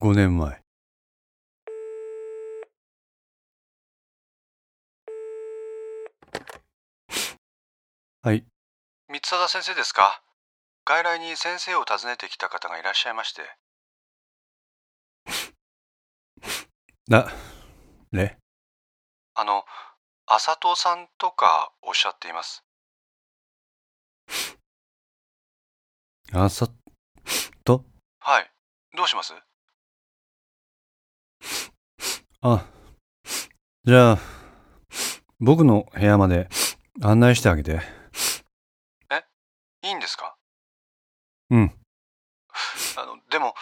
5年前。はい。三貞先生ですか？外来に先生を訪ねてきた方がいらっしゃいまして。なれあの浅戸さんとかおっしゃっています。あさと？はい。どうします？あじゃあ僕の部屋まで案内してあげて。いいんですか？うん。あのでも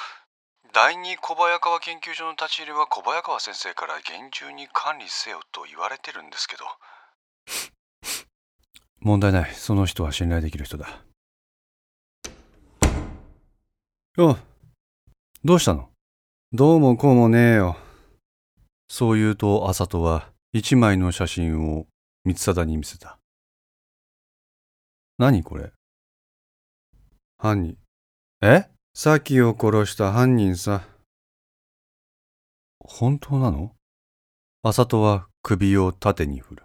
第二小早川研究所の立ち入りは小早川先生から厳重に管理せよと言われてるんですけど。問題ない。その人は信頼できる人だ。よどうしたの？どうもこうもねえよそう言うと麻人は一枚の写真を光貞に見せた。何これ？犯人。え？さきを殺した犯人さ。本当なの？麻人は首を縦に振る。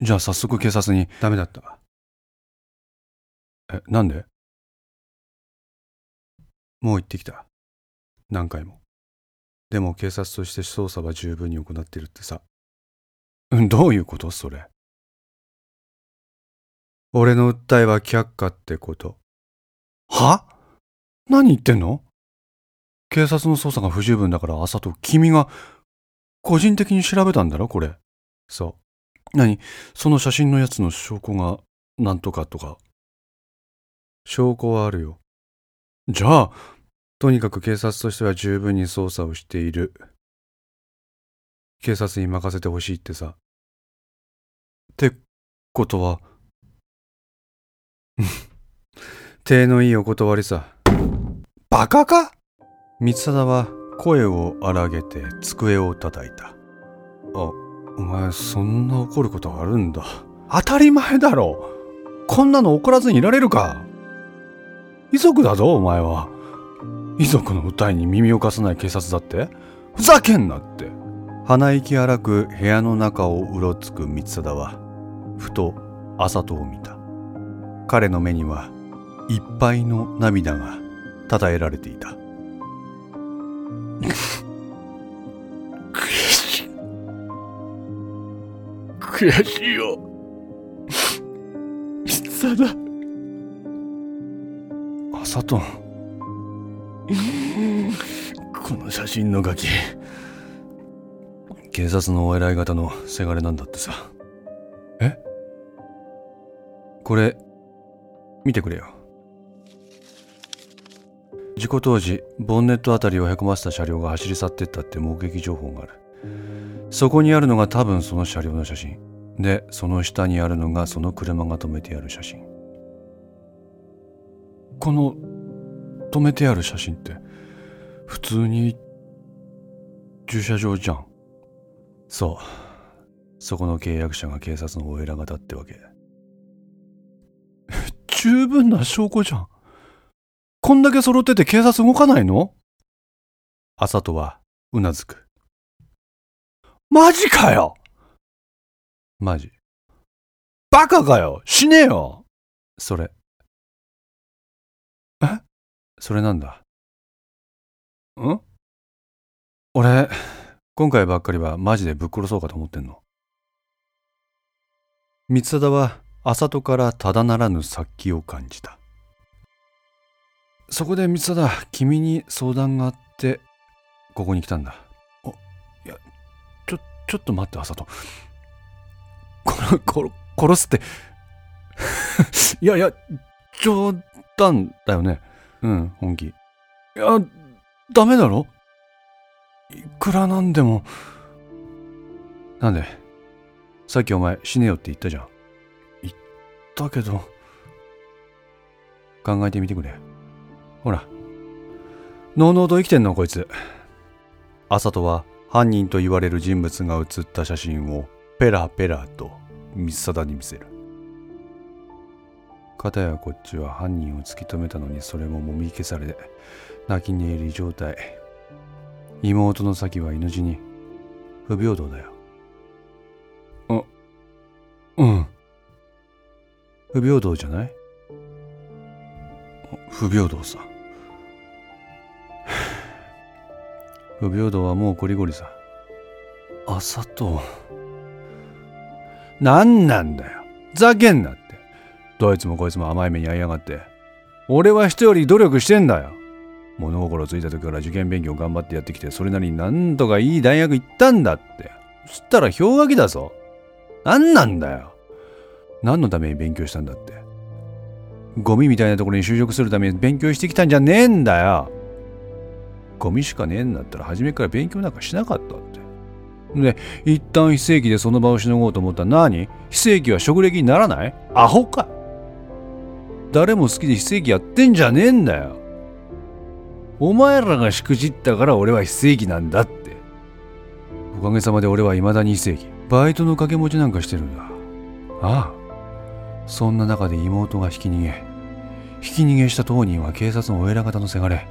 じゃあ早速警察に。ダメだった。え、なんで？もう行ってきた。何回も。でも警察として捜査は十分に行ってるってさ。どういうこと？それ。俺の訴えは却下ってこと。は？何言ってんの？警察の捜査が不十分だから朝と君が個人的に調べたんだろ？これ。そう。何？その写真のやつの証拠がなんとかとか。証拠はあるよ。じゃあ、とにかく警察としては十分に捜査をしている。警察に任せてほしいってさ。ってことは、手のいいお断りさ。バカか？三貞は声を荒げて机を叩いた。あ、お前そんな怒ることあるんだ。当たり前だろ。こんなの怒らずにいられるか。遺族だぞ、お前は。遺族の訴えに耳を貸さない警察だって？ふざけんなって。鼻息荒く部屋の中をうろつく三貞は、ふと朝人を見た。彼の目にはいっぱいの涙がたたえられていた。悔しいよ。さだ。朝と この写真のガキ。警察のお偉い方のせがれなんだってさ。え？これ見てくれよ。事故当時ボンネットあたりをへこませた車両が走り去ってったって目撃情報がある。そこにあるのが多分その車両の写真。でその下にあるのがその車が止めてある写真。この止めてある写真って普通に駐車場じゃん。そう。そこの契約者が警察のお偉方ってわけ。十分な証拠じゃん。こんだけ揃ってて警察動かないの？朝とはうなずく。マジかよ！マジ。バカかよ！死ねよ！それ。えそれなんだん？俺、今回ばっかりはマジでぶっ殺そうかと思ってんの。三貞は、朝戸からただならぬ殺気を感じた。そこで三貞、君に相談があって、ここに来たんだ。お、いや、ちょ、ちょっと待って、朝戸。殺、殺、殺すって。いやいや、冗談だよね。うん、本気。いや、ダメだろ？いくらなんでも。なんで？さっきお前死ねよって言ったじゃん。言ったけど。考えてみてくれ。ほら。のうのうと生きてんのこいつ。朝とは犯人と言われる人物が写った写真をペラペラと三貞に見せる。片やこっちは犯人を突き止めたのにそれももみ消され泣き寝入り状態。妹の先は犬死に不平等だよ。あうん。不平等じゃない？不平等さ。不平等はもうこりごりさ。朝と。何なんだよ。ざけんなってどいつもこいつも甘い目に遭いやがって。俺は人より努力してんだよ。物心ついた時から受験勉強頑張ってやってきてそれなりになんとかいい大学行ったんだって。そしたら氷河期だぞ。何なんだよ。何のために勉強したんだって。ゴミみたいなところに就職するために勉強してきたんじゃねえんだよ。ゴミしかねえんだったら初めから勉強なんかしなかったって。で一旦非正規でその場をしのごうと思った。ら何？非正規は職歴にならない？アホか。誰も好きで非正規やってんじゃねえんだよ。お前らがしくじったから俺は非正規なんだって。おかげさまで俺は未だに非正規。バイトの掛け持ちなんかしてるんだ。ああ。そんな中で妹が引き逃げ。引き逃げした当人は警察のお偉方のせがれ。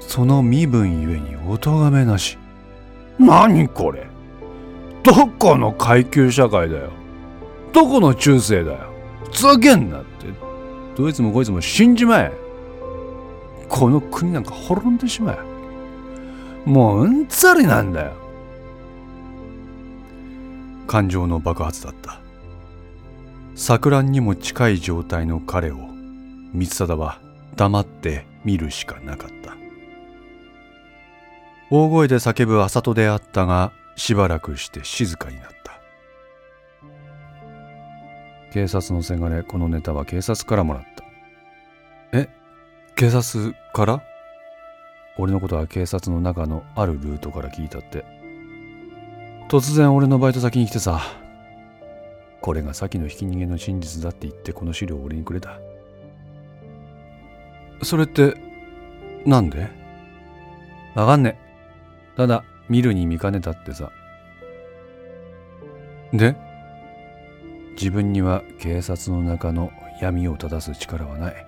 その身分ゆえにお咎めなし。何これ。どこの階級社会だよ。どこの中世だよ。ふざけんなって。どいつもこいつも死んじまえ。この国なんか滅んでしまえ。もううんざりなんだよ。感情の爆発だった。錯乱にも近い状態の彼を光貞は黙って見るしかなかった。大声で叫ぶ麻戸であったがしばらくして静かになった。警察のせがれこのネタは警察からもらった。え？警察から？俺のことは警察の中のあるルートから聞いたって。突然俺のバイト先に来てさこれが先のひき逃げの真実だって言ってこの資料を俺にくれた。それってなんで？わかんねえ。ただ見るに見かねたってさ。で？自分には警察の中の闇を正す力はない。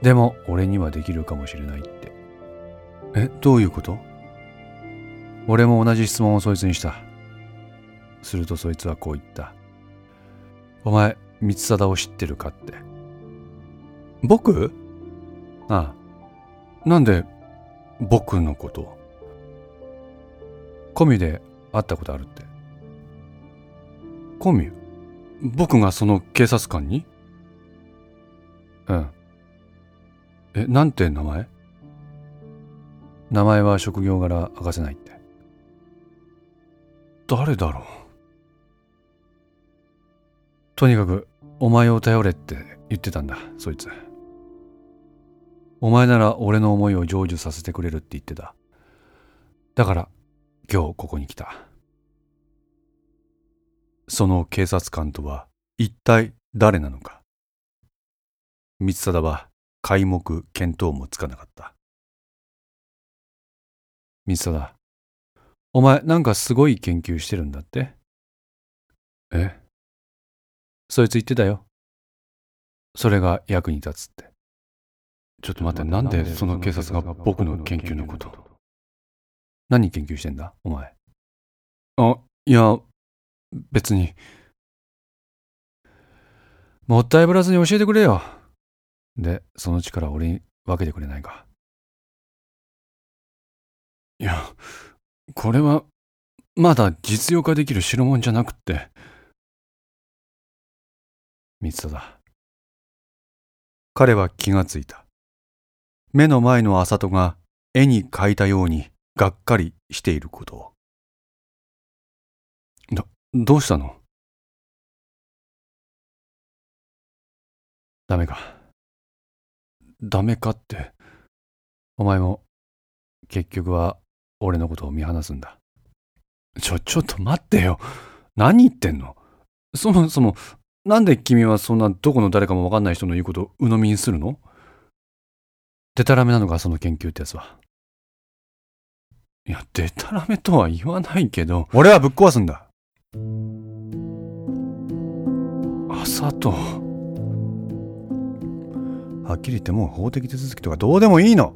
でも俺にはできるかもしれないって。えどういうこと？俺も同じ質問をそいつにした。するとそいつはこう言った。お前光貞を知ってるかって。僕？ああ。なんで僕のことコミュで会ったことあるって。コミ？ュ僕がその警察官に？うん。えなんて名前？名前は職業柄明かせないって。誰だろう？とにかくお前を頼れって言ってたんだそいつ。お前なら俺の思いを成就させてくれるって言ってた。だから今日ここに来た。その警察官とは一体誰なのか。光貞は皆目見当もつかなかった。光貞お前なんかすごい研究してるんだって？え？そいつ言ってたよ。それが役に立つって。ちょっと待ってなんでその警察が僕の研究のこと？何研究してんだお前？あいや別に。もったいぶらずに教えてくれよ。でその力俺に分けてくれないか。いやこれはまだ実用化できる代物じゃなくって。三田だ。彼は気がついた。目の前の麻戸が絵に描いたようにがっかりしていることを。どうしたの？ダメか。ダメかって。お前も結局は俺のことを見放すんだ。ちょちょっと待ってよ。何言ってんの？そもそもなんで君はそんなどこの誰かもわかんない人の言うことを鵜呑みにするの？でたらめなのかその研究ってやつは。いやでたらめとは言わないけど。俺はぶっ壊すんだ。朝とはっきり言ってもう法的手続きとかどうでもいいの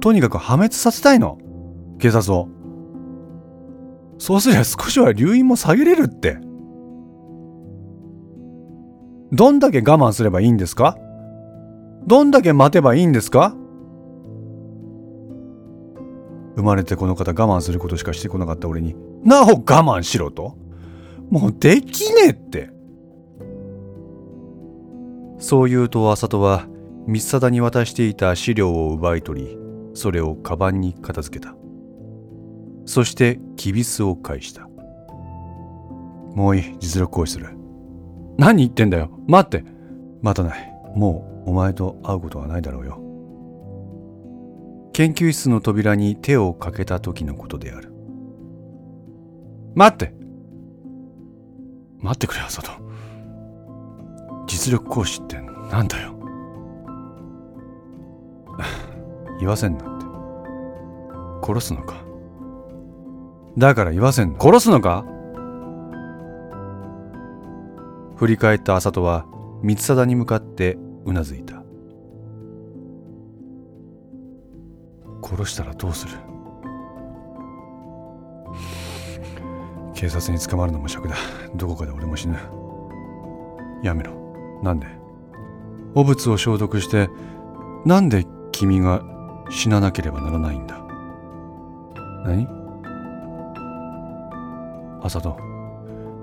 とにかく破滅させたいの。警察を。そうすりゃ少しは留飲も下げれるって。どんだけ我慢すればいいんですか？どんだけ待てばいいんですか？生まれてこの方我慢することしかしてこなかった俺に、なお我慢しろともうできねえって。そう言うと浅戸は、三貞に渡していた資料を奪い取り、それをカバンに片付けた。そして、きびすを返した。もういい、実力行使する。何言ってんだよ。待って。待たない。もう、お前と会うことはないだろうよ。研究室の扉に手をかけた時のことである。待って待ってくれ、浅戸。実力行使ってなんだよ。言わせんなって。殺すのか。だから言わせんな。殺すのか？振り返った浅戸は光貞に向かってうなずいた。殺したらどうする？警察に捕まるのも尺だ。どこかで俺も死ぬ。やめろ。なんで？汚物を消毒して、なんで君が死ななければならないんだ？何？浅戸、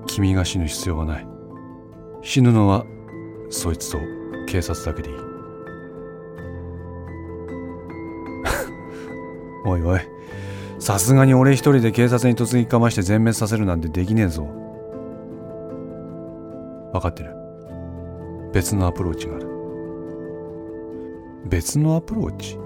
君が死ぬ必要はない。死ぬのは、そいつと警察だけでいい。おいおい、さすがに俺一人で警察に突撃かまして全滅させるなんてできねえぞ。分かってる。別のアプローチがある。別のアプローチ？